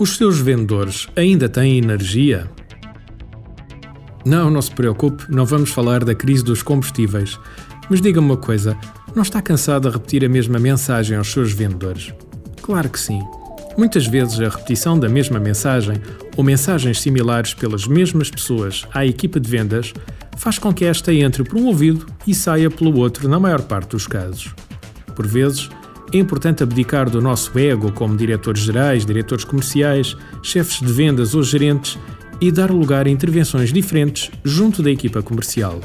Os seus vendedores ainda têm energia? Não, não se preocupe, não vamos falar da crise dos combustíveis. Mas diga-me uma coisa: não está cansado de repetir a mesma mensagem aos seus vendedores? Claro que sim. Muitas vezes a repetição da mesma mensagem ou mensagens similares pelas mesmas pessoas à equipa de vendas faz com que esta entre por um ouvido e saia pelo outro na maior parte dos casos. Por vezes, é importante abdicar do nosso ego como diretores gerais, diretores comerciais, chefes de vendas ou gerentes e dar lugar a intervenções diferentes junto da equipa comercial.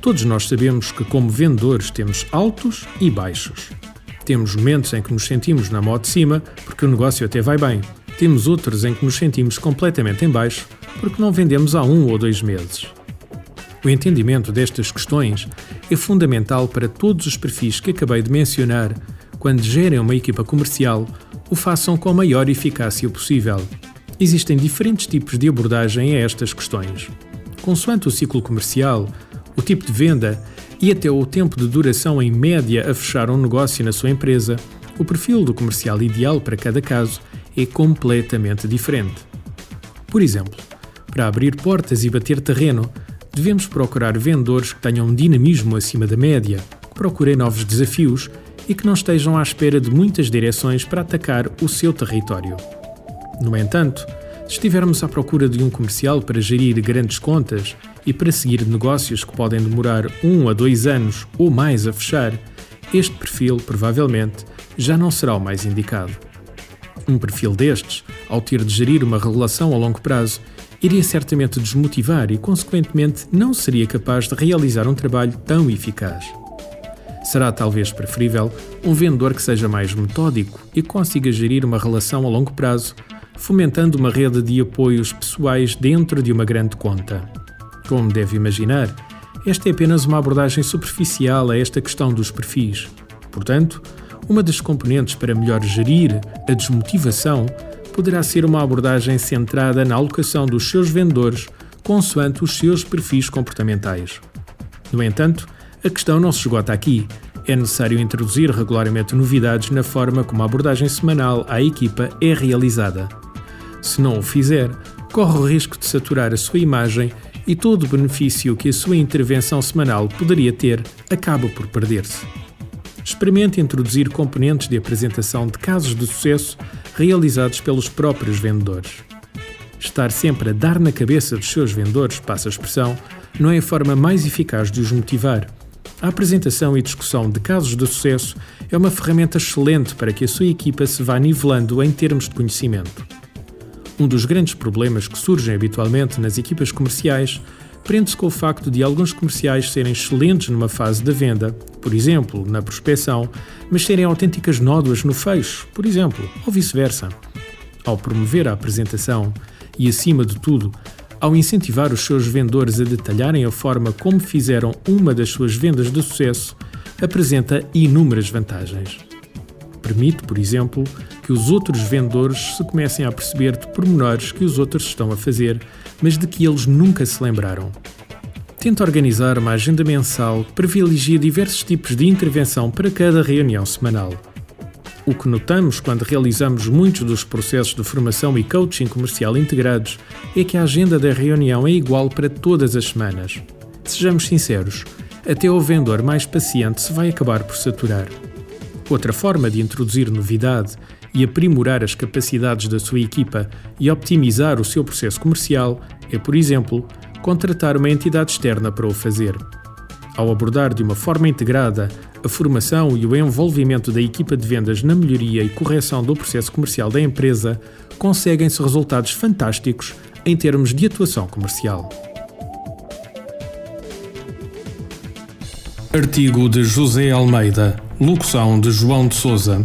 Todos nós sabemos que, como vendedores, temos altos e baixos. Temos momentos em que nos sentimos na moto de cima porque o negócio até vai bem. Temos outros em que nos sentimos completamente em baixo porque não vendemos há um ou dois meses. O entendimento destas questões é fundamental para todos os perfis que acabei de mencionar. Quando gerem uma equipa comercial, o façam com a maior eficácia possível. Existem diferentes tipos de abordagem a estas questões. Consoante o ciclo comercial, o tipo de venda e até o tempo de duração em média a fechar um negócio na sua empresa, o perfil do comercial ideal para cada caso é completamente diferente. Por exemplo, para abrir portas e bater terreno, devemos procurar vendedores que tenham um dinamismo acima da média, que procurem novos desafios e que não estejam à espera de muitas direções para atacar o seu território. No entanto, se estivermos à procura de um comercial para gerir grandes contas e para seguir negócios que podem demorar um a dois anos ou mais a fechar, este perfil provavelmente já não será o mais indicado. Um perfil destes, ao ter de gerir uma relação a longo prazo, iria certamente desmotivar e, consequentemente, não seria capaz de realizar um trabalho tão eficaz. Será talvez preferível um vendedor que seja mais metódico e consiga gerir uma relação a longo prazo, fomentando uma rede de apoios pessoais dentro de uma grande conta. Como deve imaginar, esta é apenas uma abordagem superficial a esta questão dos perfis. Portanto, uma das componentes para melhor gerir a desmotivação poderá ser uma abordagem centrada na alocação dos seus vendedores consoante os seus perfis comportamentais. No entanto, a questão não se esgota aqui. É necessário introduzir regularmente novidades na forma como a abordagem semanal à equipa é realizada. Se não o fizer, corre o risco de saturar a sua imagem e todo o benefício que a sua intervenção semanal poderia ter acaba por perder-se. Experimente introduzir componentes de apresentação de casos de sucesso realizados pelos próprios vendedores. Estar sempre a dar na cabeça dos seus vendedores, passa a expressão, não é a forma mais eficaz de os motivar. A apresentação e discussão de casos de sucesso é uma ferramenta excelente para que a sua equipa se vá nivelando em termos de conhecimento. Um dos grandes problemas que surgem habitualmente nas equipas comerciais prende-se com o facto de alguns comerciais serem excelentes numa fase da venda, por exemplo, na prospecção, mas serem autênticas nódoas no fecho, por exemplo, ou vice-versa. Ao promover a apresentação e, acima de tudo, ao incentivar os seus vendedores a detalharem a forma como fizeram uma das suas vendas de sucesso, apresenta inúmeras vantagens. Permite, por exemplo, que os outros vendedores se comecem a perceber de pormenores que os outros estão a fazer, mas de que eles nunca se lembraram. Tenta organizar uma agenda mensal que privilegia diversos tipos de intervenção para cada reunião semanal. O que notamos quando realizamos muitos dos processos de formação e coaching comercial integrados é que a agenda da reunião é igual para todas as semanas. Sejamos sinceros, até o vendedor mais paciente se vai acabar por saturar. Outra forma de introduzir novidade e aprimorar as capacidades da sua equipa e optimizar o seu processo comercial é, por exemplo, contratar uma entidade externa para o fazer. Ao abordar de uma forma integrada a formação e o envolvimento da equipa de vendas na melhoria e correção do processo comercial da empresa, conseguem-se resultados fantásticos em termos de atuação comercial. Artigo de José Almeida, locução de João de Souza,